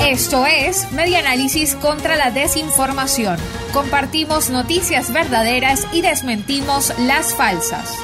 Esto es Media Análisis contra la Desinformación. Compartimos noticias verdaderas y desmentimos las falsas.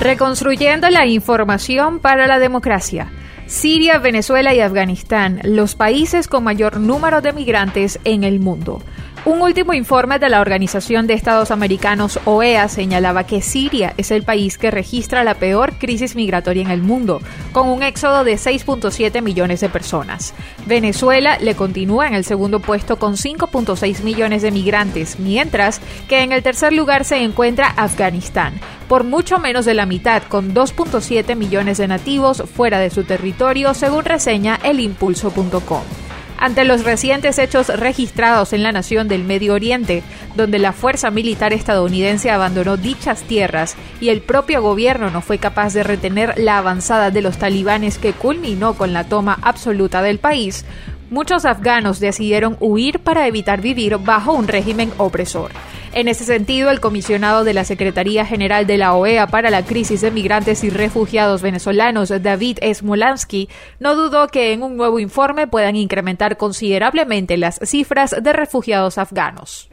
Reconstruyendo la información para la democracia. Siria, Venezuela y Afganistán, los países con mayor número de migrantes en el mundo. Un último informe de la Organización de Estados Americanos OEA señalaba que Siria es el país que registra la peor crisis migratoria en el mundo, con un éxodo de 6.7 millones de personas. Venezuela le continúa en el segundo puesto con 5.6 millones de migrantes, mientras que en el tercer lugar se encuentra Afganistán, por mucho menos de la mitad, con 2.7 millones de nativos fuera de su territorio, según reseña elimpulso.com ante los recientes hechos registrados en la nación del Medio Oriente, donde la fuerza militar estadounidense abandonó dichas tierras y el propio gobierno no fue capaz de retener la avanzada de los talibanes que culminó con la toma absoluta del país, muchos afganos decidieron huir para evitar vivir bajo un régimen opresor. En ese sentido, el comisionado de la Secretaría General de la OEA para la crisis de migrantes y refugiados venezolanos, David Smolansky, no dudó que en un nuevo informe puedan incrementar considerablemente las cifras de refugiados afganos.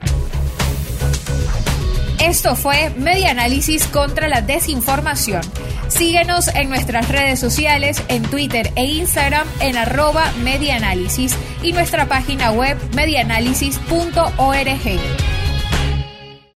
Esto fue Media Análisis contra la Desinformación. Síguenos en nuestras redes sociales, en Twitter e Instagram en arroba y nuestra página web medianálisis.org.